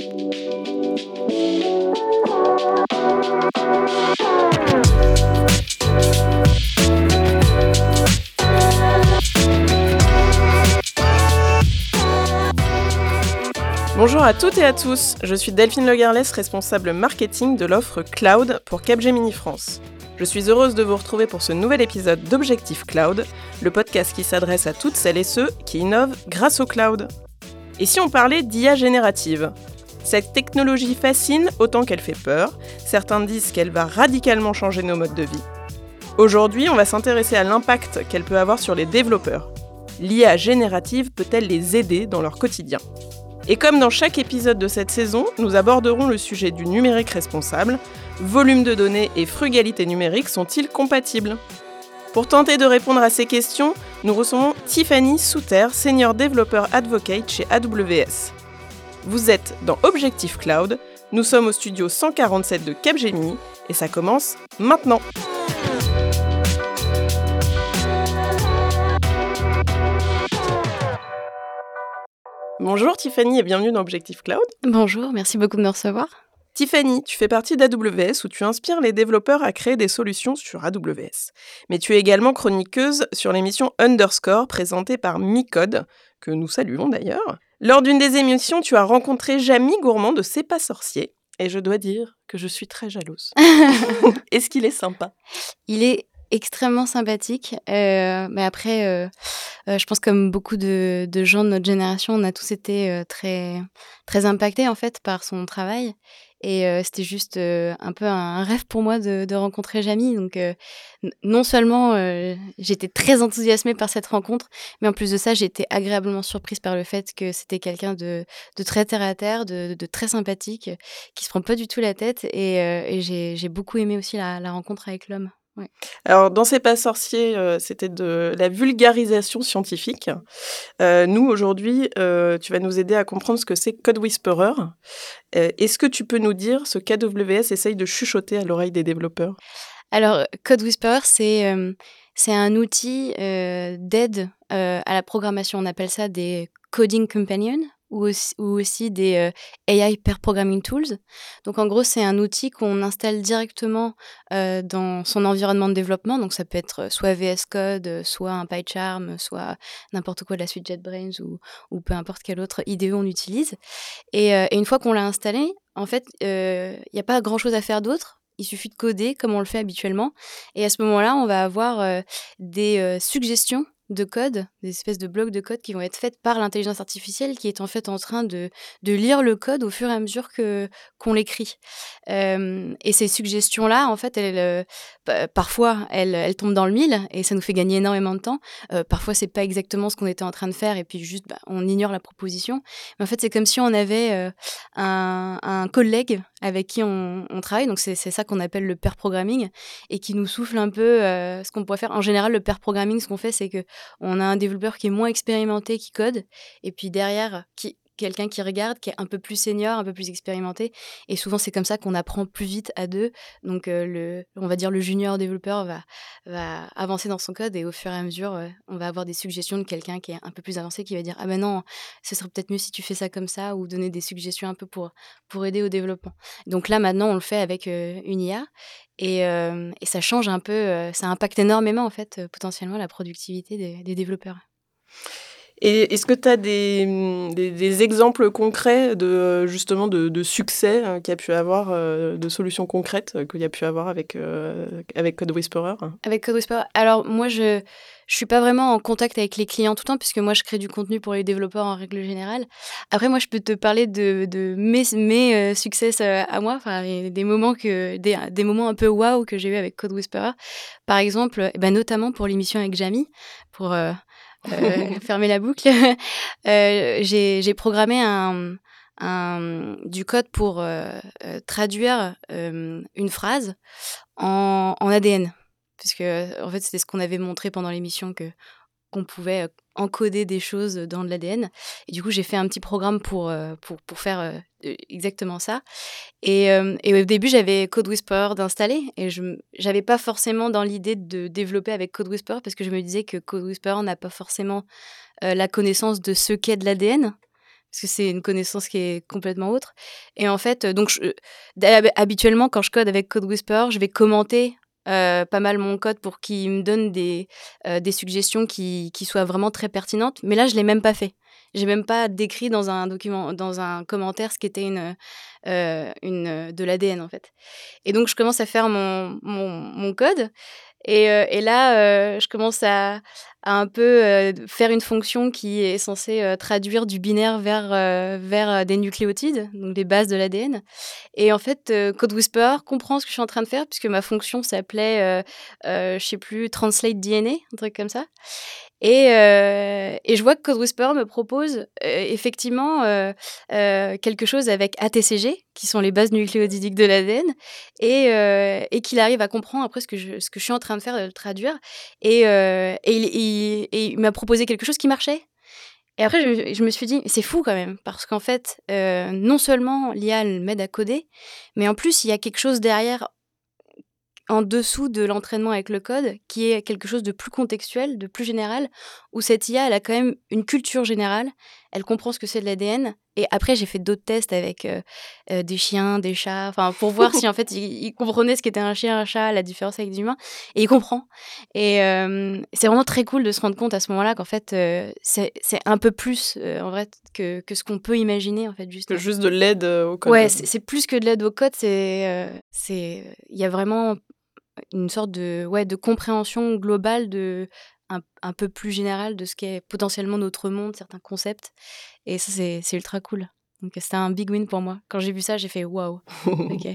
Bonjour à toutes et à tous, je suis Delphine Legarlès, responsable marketing de l'offre Cloud pour Capgemini France. Je suis heureuse de vous retrouver pour ce nouvel épisode d'Objectif Cloud, le podcast qui s'adresse à toutes celles et ceux qui innovent grâce au cloud. Et si on parlait d'IA générative? Cette technologie fascine autant qu'elle fait peur, certains disent qu'elle va radicalement changer nos modes de vie. Aujourd'hui, on va s'intéresser à l'impact qu'elle peut avoir sur les développeurs. L'IA générative peut-elle les aider dans leur quotidien? Et comme dans chaque épisode de cette saison, nous aborderons le sujet du numérique responsable. Volume de données et frugalité numérique sont-ils compatibles? Pour tenter de répondre à ces questions, nous recevons Tiffany Souter, senior développeur advocate chez AWS. Vous êtes dans Objectif Cloud, nous sommes au studio 147 de Capgemini et ça commence maintenant. Bonjour Tiffany et bienvenue dans Objectif Cloud. Bonjour, merci beaucoup de me recevoir. Tiffany, tu fais partie d'AWS où tu inspires les développeurs à créer des solutions sur AWS. Mais tu es également chroniqueuse sur l'émission Underscore présentée par Micode, que nous saluons d'ailleurs. Lors d'une des émissions, tu as rencontré Jamie Gourmand de C'est pas sorcier. Et je dois dire que je suis très jalouse. Est-ce qu'il est sympa? Il est extrêmement sympathique. Euh, mais après, euh, euh, je pense comme beaucoup de, gens de notre génération, on a tous été très, très impactés en fait par son travail. Et c'était juste un peu un rêve pour moi de, rencontrer Jamie. Donc, non seulement j'étais très enthousiasmée par cette rencontre, mais en plus de ça, été agréablement surprise par le fait que c'était quelqu'un de, très terre à terre, de, très sympathique, qui se prend pas du tout la tête. Et, j'ai beaucoup aimé aussi la rencontre avec l'homme. Alors, dans C'est pas sorcier, euh, c'était de la vulgarisation scientifique. Euh, nous, aujourd'hui, euh, tu vas nous aider à comprendre ce que c'est Code Whisperer. Est-ce que tu peux nous dire ce qu'AWS essaye de chuchoter à l'oreille des développeurs? Alors, Code Whisperer, c'est c'est un outil d'aide à la programmation. On appelle ça des Coding Companions ou aussi, des euh, AI Pair Programming Tools. Donc en gros, c'est un outil qu'on installe directement euh, dans son environnement de développement. Donc ça peut être soit VS Code, soit un PyCharm, soit n'importe quoi de la suite JetBrains ou, ou peu importe quelle autre IDE on utilise. Et, euh, et une fois qu'on l'a installé, en fait, il n'y a pas grand-chose à faire d'autre. Il suffit de coder comme on le fait habituellement. Et à ce moment-là, on va avoir des suggestions de code, des espèces de blocs de code qui vont être faites par l'intelligence artificielle qui est en fait en train de, de lire le code au fur et à mesure que qu'on l'écrit. et ces suggestions-là, en fait, elles, euh, parfois, elles, elles, tombent dans le mille et ça nous fait gagner énormément de temps. Euh, parfois, c'est pas exactement ce qu'on était en train de faire et puis juste, bah, on ignore la proposition. Mais en fait, c'est comme si on avait euh, un, un, collègue avec qui on, travaille. Donc, c'est ça qu'on appelle le pair programming et qui nous souffle un peu ce qu'on pourrait faire. En général, le pair programming, ce qu'on fait, c'est que on a un développeur qui est moins expérimenté qui code, et puis derrière, qui, quelqu'un qui regarde, qui est un peu plus senior, un peu plus expérimenté. Et souvent, c'est comme ça qu'on apprend plus vite à deux. Donc, euh, le, on va dire le junior développeur va, va avancer dans son code et au fur et à mesure, euh, on va avoir des suggestions de quelqu'un qui est un peu plus avancé qui va dire Ah ben non, ce serait peut-être mieux si tu fais ça comme ça ou donner des suggestions un peu pour, pour aider au développement. Donc là, maintenant, on le fait avec euh, une IA et, et, ça change un peu, ça impacte énormément en fait potentiellement la productivité des, des développeurs. Est-ce que tu as des, des, exemples concrets de justement de, succès hein, qu'il y a pu avoir, euh, de solutions concrètes qu'il y a pu avoir avec, euh, avec Code Whisperer Avec Code Whisperer Alors moi, je ne suis pas vraiment en contact avec les clients tout le temps, puisque moi, je crée du contenu pour les développeurs en règle générale. Après, moi, je peux te parler de, mes, mes euh, succès à moi, des moments, que, des, moments un peu waouh que j'ai eu avec Code Whisperer. Par exemple, eh ben, notamment pour l'émission avec Jamie, pour euh, fermer la boucle, euh, j'ai programmé un, un, du code pour euh, traduire une phrase en, en ADN. Puisque, en fait, c'était ce qu'on avait montré pendant l'émission que qu'on pouvait encoder des choses dans de l'ADN. Et du coup, j'ai fait un petit programme pour, pour, pour faire exactement ça. Et, et au début, j'avais Code Whisperer d'installer et je n'avais pas forcément dans l'idée de développer avec Code Whisperer parce que je me disais que Code Whisperer n'a pas forcément la connaissance de ce qu'est de l'ADN. parce que c'est une connaissance qui est complètement autre. Et en fait, donc habituellement, quand je code avec Code Whisperer, je vais commenter pas mal mon code pour qu'il me donne des, des suggestions qui, qui, soient vraiment très pertinentes. Mais là, je l'ai même pas fait. J'ai même pas décrit dans un document, dans un commentaire, ce qui était une, une de l'ADN en fait. Et donc, je commence à faire mon, mon, mon code. Et, et là, je commence à, à un peu faire une fonction qui est censée traduire du binaire vers, vers des nucléotides, donc des bases de l'ADN. Et en fait, Code Whisperer comprend ce que je suis en train de faire, puisque ma fonction s'appelait, je sais plus, Translate DNA, un truc comme ça. Et, et, je vois que Code Whisperer me propose effectivement quelque chose avec ATCG, qui sont les bases nucléotidiques de l'ADN, et, et qu'il arrive à comprendre après ce que, je, ce que je suis en train de faire, de le traduire. Et il, et il m'a proposé quelque chose qui marchait. Et après, je, me suis dit, c'est fou quand même, parce qu'en fait, euh, non seulement l'IA m'aide à coder, mais en plus, il y a quelque chose derrière en dessous de l'entraînement avec le code, qui est quelque chose de plus contextuel, de plus général, où cette IA, elle a quand même une culture générale, elle comprend ce que c'est de l'ADN. Et après, j'ai fait d'autres tests avec euh, euh, des chiens, des chats, enfin, pour voir si en fait, il, comprenait ce qu'était un chien, un chat, la différence avec des humains. Et il comprend. Et euh, c'est vraiment très cool de se rendre compte à ce moment-là qu'en fait, c'est un peu plus, en vrai, que, que ce qu'on peut imaginer, en fait, juste. juste de l'aide au code. Ouais, c'est plus que de l'aide au code, c'est. Il y a vraiment une sorte de, ouais, de compréhension globale de un, un, peu plus générale de ce qu'est potentiellement notre monde, certains concepts. Et ça, c'est ultra cool. Donc, c'était un big win pour moi. Quand j'ai vu ça, j'ai fait waouh. ok.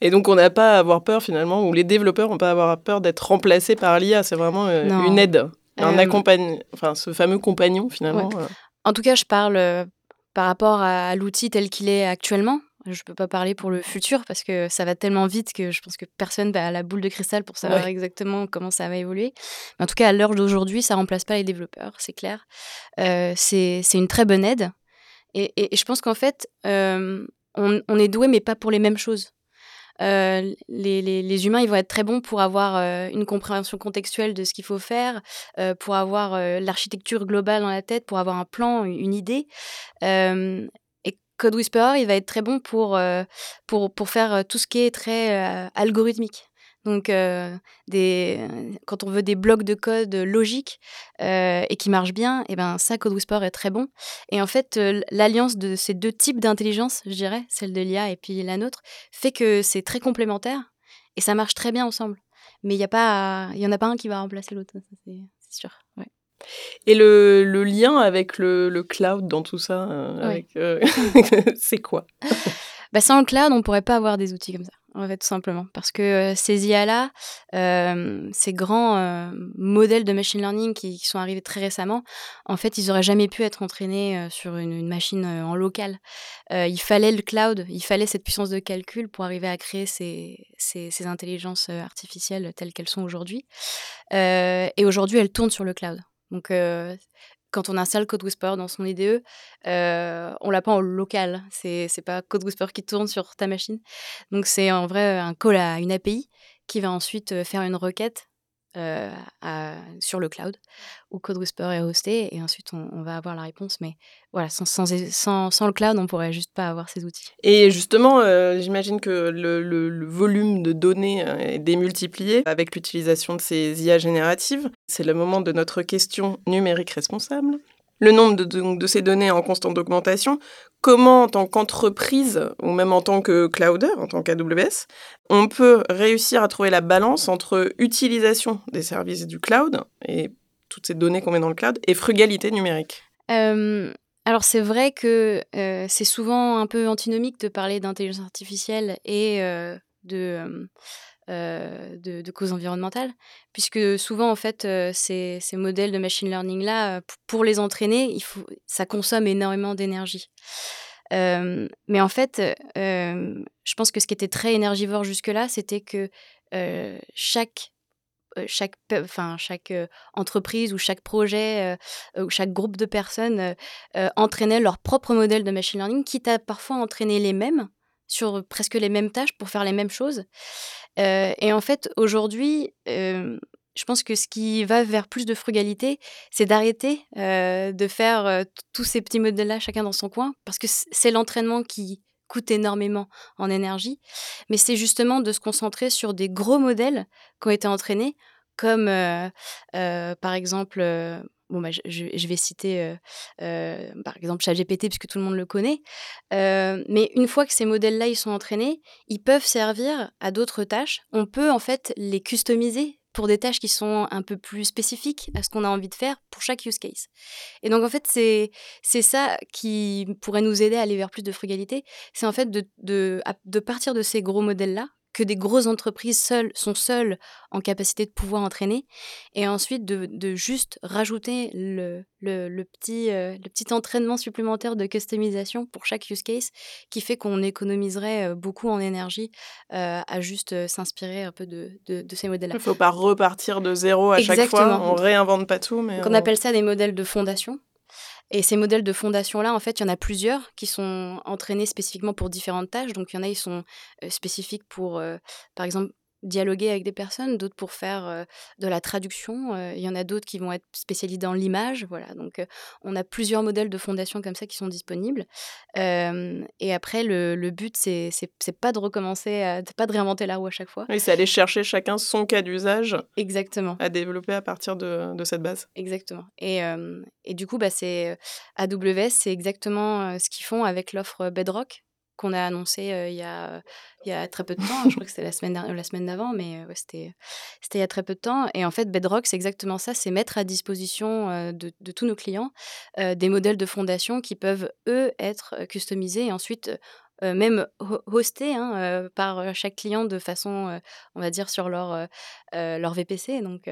Et donc, on n'a pas à avoir peur finalement, ou les développeurs n'ont pas à avoir peur d'être remplacés par l'IA. C'est vraiment euh, une aide, un euh, enfin, ce fameux compagnon finalement. Euh. En tout cas, je parle par rapport à l'outil tel qu'il est actuellement. Je ne peux pas parler pour le futur parce que ça va tellement vite que je pense que personne n'a la boule de cristal pour savoir exactement comment ça va évoluer. Mais en tout cas, à l'heure d'aujourd'hui, ça remplace pas les développeurs, c'est clair. Euh, c'est une très bonne aide. Et, et, je pense qu'en fait, euh, on, on, est doué, mais pas pour les mêmes choses. Euh, les, les, les, humains, ils vont être très bons pour avoir euh, une compréhension contextuelle de ce qu'il faut faire, euh, pour avoir l'architecture globale dans la tête, pour avoir un plan, une idée. Code Whisperer, il va être très bon pour, euh, pour, pour faire euh, tout ce qui est très euh, algorithmique. Donc, des, quand on veut des blocs de code logiques et qui marchent bien, et eh ben ça, Code Whisperer est très bon. Et en fait, l'alliance de ces deux types d'intelligence, je dirais, celle de l'IA et puis la nôtre, fait que c'est très complémentaire et ça marche très bien ensemble. Mais il n'y en a pas un qui va remplacer l'autre, c'est sûr. Ouais. Et le, le, lien avec le, le, cloud dans tout ça, euh, euh, c'est quoi? Bah, Sans le cloud, on ne pourrait pas avoir des outils comme ça, en fait, tout simplement. Parce que euh, ces IA-là, ces grands modèles de machine learning qui, qui, sont arrivés très récemment, en fait, ils n'auraient jamais pu être entraînés sur une, une machine en local. il fallait le cloud, il fallait cette puissance de calcul pour arriver à créer ces, ces, ces intelligences artificielles telles qu'elles sont aujourd'hui. et aujourd'hui, elles tournent sur le cloud. Donc, quand on installe Code Whisperer dans son IDE, euh, on l'a pas en local. C'est n'est pas Code Whisperer qui tourne sur ta machine. Donc, c'est en vrai un call à une API qui va ensuite faire une requête euh, sur le cloud où Code Whisperer est hosté et ensuite on, va avoir la réponse. Mais voilà, sans, sans, sans, le cloud, on pourrait juste pas avoir ces outils. Et justement, euh, j'imagine que le, volume de données euh, est démultiplié avec l'utilisation de ces IA génératives. C'est le moment de notre question numérique responsable le nombre de, de, ces données en constante augmentation, comment en tant qu'entreprise ou même en tant que clouder, en tant qu'AWS, on peut réussir à trouver la balance entre utilisation des services du cloud et toutes ces données qu'on met dans le cloud et frugalité numérique. Euh, Alors c'est vrai que euh, c'est souvent un peu antinomique de parler d'intelligence artificielle et euh, de euh, de, causes environnementales, puisque souvent, en fait, euh, ces, modèles de machine learning-là, euh, pour les entraîner, il faut, ça consomme énormément d'énergie. mais en fait, je pense que ce qui était très énergivore jusque-là, c'était que chaque chaque, enfin, chaque entreprise ou chaque projet ou chaque groupe de personnes entraînait leur propre modèle de machine learning, quitte à parfois entraîner les mêmes sur presque les mêmes tâches pour faire les mêmes choses. et en fait, aujourd'hui, je pense que ce qui va vers plus de frugalité, c'est d'arrêter de faire tous ces petits modèles-là, chacun dans son coin, parce que c'est l'entraînement qui coûte énormément en énergie, mais c'est justement de se concentrer sur des gros modèles qui ont été entraînés, comme par exemple bon, bah, je, vais citer par exemple ChatGPT puisque tout le monde le connaît. mais une fois que ces modèles-là ils sont entraînés, ils peuvent servir à d'autres tâches. On peut en fait les customiser pour des tâches qui sont un peu plus spécifiques à ce qu'on a envie de faire pour chaque use case. Et donc en fait c'est c'est ça qui pourrait nous aider à aller vers plus de frugalité. C'est en fait de, de, de partir de ces gros modèles-là que des grosses entreprises seules, sont seules en capacité de pouvoir entraîner, et ensuite de, juste rajouter le, le, petit, euh, le petit entraînement supplémentaire de customisation pour chaque use case, qui fait qu'on économiserait euh, beaucoup en énergie euh, à juste s'inspirer un peu de, de, ces modèles-là. Il ne faut pas repartir de zéro à chaque fois, on réinvente pas tout. Mais on appelle ça des modèles de fondation. Et ces modèles de fondation-là, en fait, il y en a plusieurs qui sont entraînés spécifiquement pour différentes tâches. Donc, il y en a, ils sont spécifiques pour, par exemple, dialoguer avec des personnes, d'autres pour faire de la traduction. Il y en a d'autres qui vont être spécialisés dans l'image. Voilà, donc on a plusieurs modèles de fondation comme ça qui sont disponibles. et après, le, but, c'est pas de recommencer, pas de réinventer la roue à chaque fois. Oui, c'est aller chercher chacun son cas d'usage. Exactement. À développer à partir de, cette base. Exactement. Et, et du coup, bah, c'est AWS, c'est exactement ce qu'ils font avec l'offre Bedrock qu'on a annoncé il, y a, très peu de temps. je crois que c'était la semaine, d'avant, mais c'était, il y a très peu de temps. Et en fait, Bedrock, c'est exactement ça c'est mettre à disposition de, de, tous nos clients des modèles de fondation qui peuvent, eux, être customisés et ensuite. même hostés hein, par chaque client de façon, on va dire, sur leur, leur VPC, donc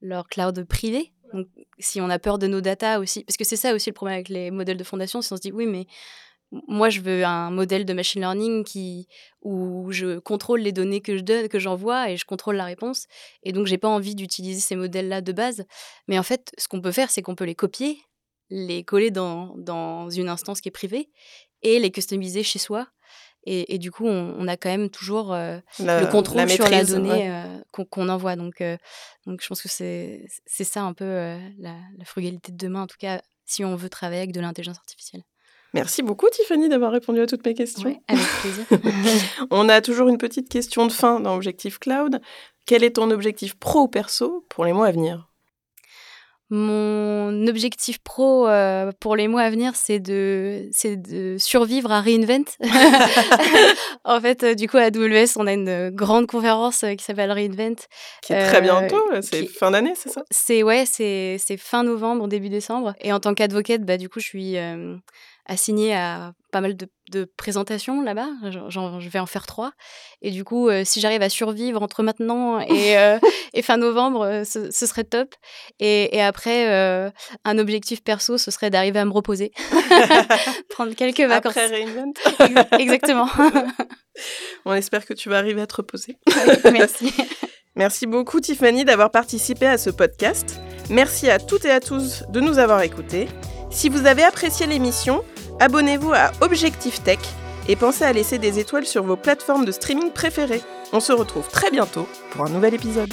leur cloud privé. Donc, si on a peur de nos data aussi, parce que c'est ça aussi le problème avec les modèles de fondation, si on se dit oui, mais moi, je veux un modèle de machine learning qui, où je contrôle les données que je donne, que j'envoie et je contrôle la réponse. Et donc, j'ai pas envie d'utiliser ces modèles-là de base. Mais en fait, ce qu'on peut faire, c'est qu'on peut les copier, les coller dans, dans, une instance qui est privée et les customiser chez soi. Et, du coup, on, a quand même toujours euh, le contrôle sur la donnée euh, qu'on envoie. Donc, euh, donc, je pense que c'est ça un peu la, la frugalité de demain, en tout cas, si on veut travailler avec de l'intelligence artificielle. Merci beaucoup Tiffany d'avoir répondu à toutes mes questions. avec plaisir. On a toujours une petite question de fin dans Objectif Cloud. Quel est ton objectif pro ou perso pour les mois à venir? Mon objectif pro euh, pour les mois à venir, c'est de, de survivre à Reinvent. en fait, euh, du coup, à AWS, on a une grande conférence euh, qui s'appelle Reinvent. Qui est très bientôt, c'est fin d'année, c'est ça C'est ouais, c'est fin novembre, début décembre. Et en tant qu'advocate, bah, du coup, je suis assigné à pas mal de, présentations là-bas. je vais en faire trois. Et du coup, euh, si j'arrive à survivre entre maintenant et, euh, fin novembre, euh, ce, serait top. Et, après, un objectif perso, ce serait d'arriver à me reposer. Prendre quelques vacances. Après Reinvent. Exactement. On espère que tu vas arriver à te reposer. Merci. Merci beaucoup Tiffany d'avoir participé à ce podcast. Merci à toutes et à tous de nous avoir écoutés. Si vous avez apprécié l'émission, abonnez-vous à Objectif Tech et pensez à laisser des étoiles sur vos plateformes de streaming préférées. On se retrouve très bientôt pour un nouvel épisode.